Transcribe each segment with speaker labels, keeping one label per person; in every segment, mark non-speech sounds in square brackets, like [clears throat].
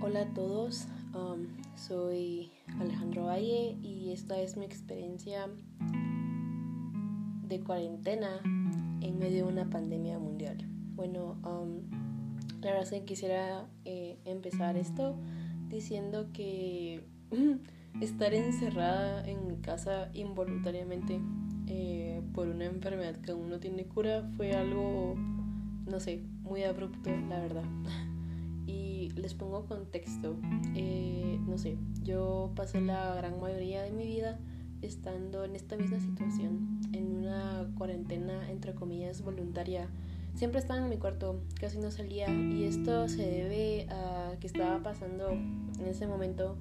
Speaker 1: Hola a todos, um, soy Alejandro Valle y esta es mi experiencia de cuarentena en medio de una pandemia mundial. Bueno, um, la verdad es que quisiera eh, empezar esto diciendo que [laughs] estar encerrada en mi casa involuntariamente eh, por una enfermedad que aún no tiene cura fue algo, no sé, muy abrupto, la verdad. [laughs] Y les pongo contexto. Eh, no sé, yo pasé la gran mayoría de mi vida estando en esta misma situación, en una cuarentena, entre comillas, voluntaria. Siempre estaba en mi cuarto, casi no salía. Y esto se debe a que estaba pasando en ese momento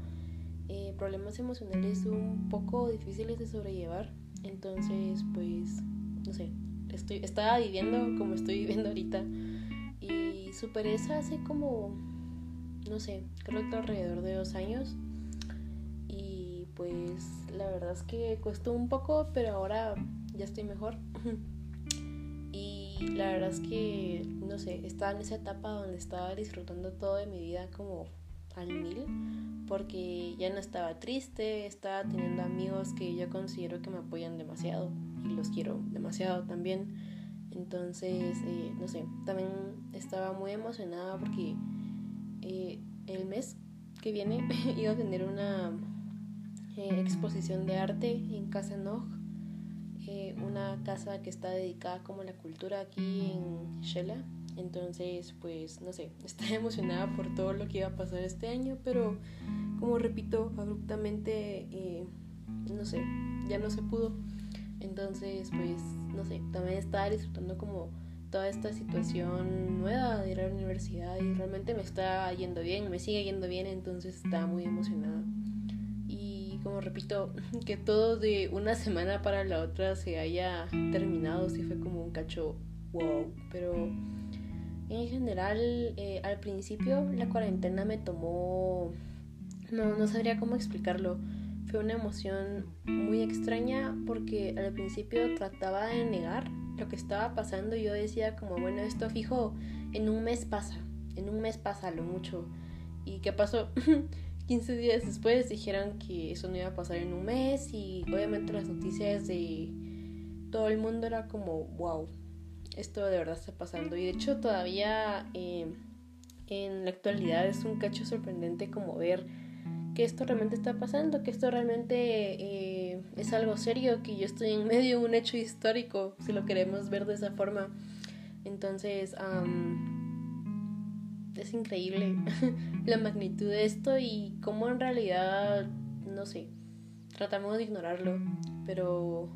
Speaker 1: eh, problemas emocionales un poco difíciles de sobrellevar. Entonces, pues, no sé, estoy, estaba viviendo como estoy viviendo ahorita y superé eso hace como, no sé, creo que alrededor de dos años. Y pues la verdad es que costó un poco, pero ahora ya estoy mejor. [laughs] y la verdad es que, no sé, estaba en esa etapa donde estaba disfrutando todo de mi vida como al mil, porque ya no estaba triste, estaba teniendo amigos que yo considero que me apoyan demasiado y los quiero demasiado también. Entonces, eh, no sé, también estaba muy emocionada porque eh, el mes que viene [laughs] iba a tener una eh, exposición de arte en Casa Nog, una casa que está dedicada como a la cultura aquí en Shela. Entonces, pues, no sé, [laughs] estaba emocionada por todo lo que iba a pasar este año, pero como repito, abruptamente, no sé, ya no se pudo. Entonces, pues, no sé, también estaba disfrutando como toda esta situación nueva de ir a la universidad y realmente me está yendo bien, me sigue yendo bien, entonces estaba muy emocionada. Y como repito, [laughs] que todo de una semana para la otra se haya terminado, sí fue como un cacho wow, pero en general eh, al principio la cuarentena me tomó, no, no sabría cómo explicarlo fue una emoción muy extraña porque al principio trataba de negar lo que estaba pasando yo decía como, bueno, esto fijo, en un mes pasa, en un mes pasa lo mucho. ¿Y qué pasó? [laughs] 15 días después dijeron que eso no iba a pasar en un mes y obviamente las noticias de todo el mundo era como, wow, esto de verdad está pasando. Y de hecho todavía eh, en la actualidad es un cacho sorprendente como ver que esto realmente está pasando, que esto realmente eh, es algo serio, que yo estoy en medio de un hecho histórico, si lo queremos ver de esa forma. Entonces, es increíble [laughs] la magnitud de esto y cómo en realidad, no sé, tratamos de ignorarlo, pero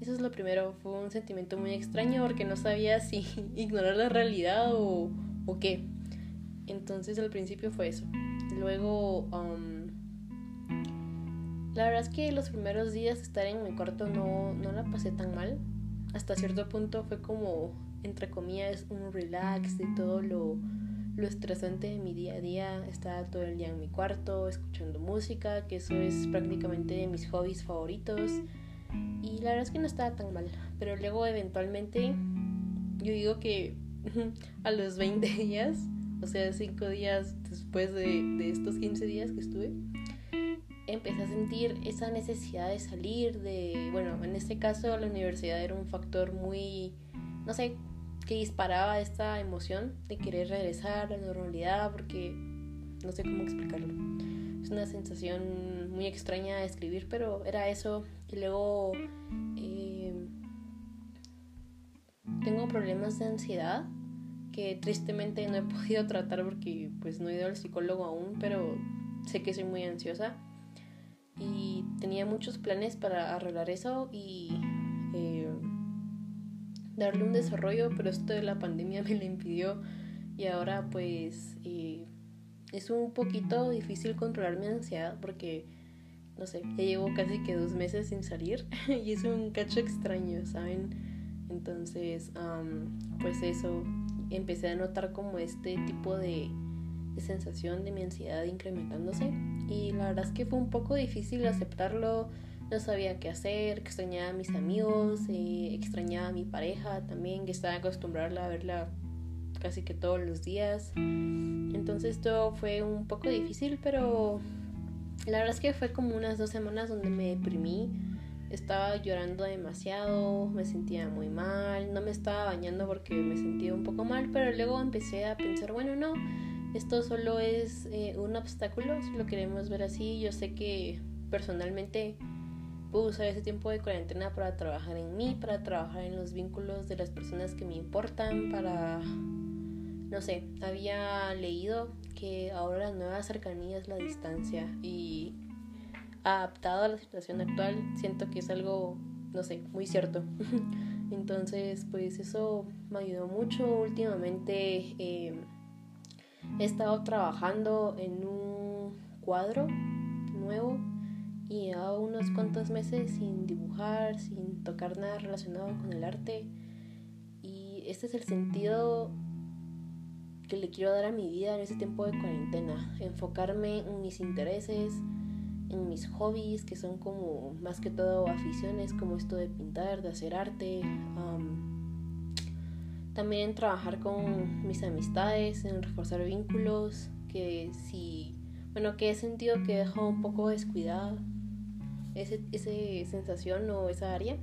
Speaker 1: eso es lo primero, fue un sentimiento muy extraño porque no sabía si [laughs] ignorar la realidad o, o qué. Entonces al principio fue eso. Luego... La verdad es que los primeros días de estar en mi cuarto no, no la pasé tan mal. Hasta cierto punto fue como, entre comillas, un relax de todo lo, lo estresante de mi día a día. Estaba todo el día en mi cuarto escuchando música, que eso es prácticamente de mis hobbies favoritos. Y la verdad es que no estaba tan mal. Pero luego eventualmente, yo digo que [laughs] a los 20 días, o sea, 5 días después de, de estos 15 días que estuve, empecé a sentir esa necesidad de salir, de, bueno, en este caso la universidad era un factor muy, no sé, que disparaba esta emoción de querer regresar a la normalidad, porque no sé cómo explicarlo. Es una sensación muy extraña de escribir, pero era eso. Y luego eh, tengo problemas de ansiedad que tristemente no he [laughs] podido tratar porque pues no he ido al psicólogo aún, pero sé que soy muy ansiosa y tenía muchos planes para arreglar eso y eh, darle un desarrollo, pero esto de la pandemia [laughs] me lo impidió y ahora pues eh, es un poquito difícil controlar mi ansiedad porque no sé, ya llevo casi que dos meses sin salir [laughs] y es un cacho extraño, ¿saben? Entonces, pues eso, empecé a notar como este tipo de sensación de mi ansiedad incrementándose y la verdad es que fue un poco difícil aceptarlo, no sabía qué hacer, extrañaba a mis amigos, eh, extrañaba a mi pareja también, que estaba acostumbrada a verla casi que todos los días. Entonces esto fue un poco difícil, pero la verdad es que fue como unas dos semanas donde me deprimí. Estaba llorando demasiado, me sentía muy mal, no me estaba bañando porque me sentía un poco mal, pero luego empecé a pensar, bueno, no, esto solo es eh, un obstáculo, si lo queremos ver así. Yo sé que personalmente puedo usar ese tiempo de cuarentena para trabajar en mí, para trabajar en los vínculos de las personas que me importan, para, no sé, había leído que ahora la nueva cercanía es la distancia y adaptado a la situación actual siento que es algo, no sé, muy cierto. [laughs] Entonces, pues eso me ayudó mucho últimamente. Eh, he estado trabajando en un cuadro nuevo y a unos cuantos meses sin dibujar, sin tocar nada relacionado con el arte. Y este es el sentido que le quiero dar a mi vida en este tiempo de cuarentena. Enfocarme en mis intereses, en mis hobbies, que son como más que todo aficiones, como esto de pintar, de hacer arte. También trabajar con mis amistades, en reforzar vínculos, que si, bueno, que he sentido que he dejado un poco descuidada ese, esa sensación o esa área.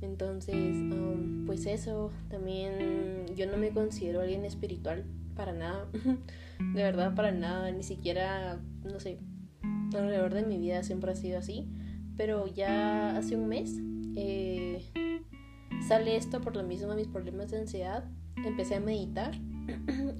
Speaker 1: Entonces, um, pues eso, también yo no me considero alguien espiritual para nada, [laughs] de verdad para nada, ni siquiera, no sé, alrededor de mi vida siempre ha sido así, pero ya hace un mes eh, sale esto por lo mismo mis problemas de ansiedad, empecé a meditar [clears throat]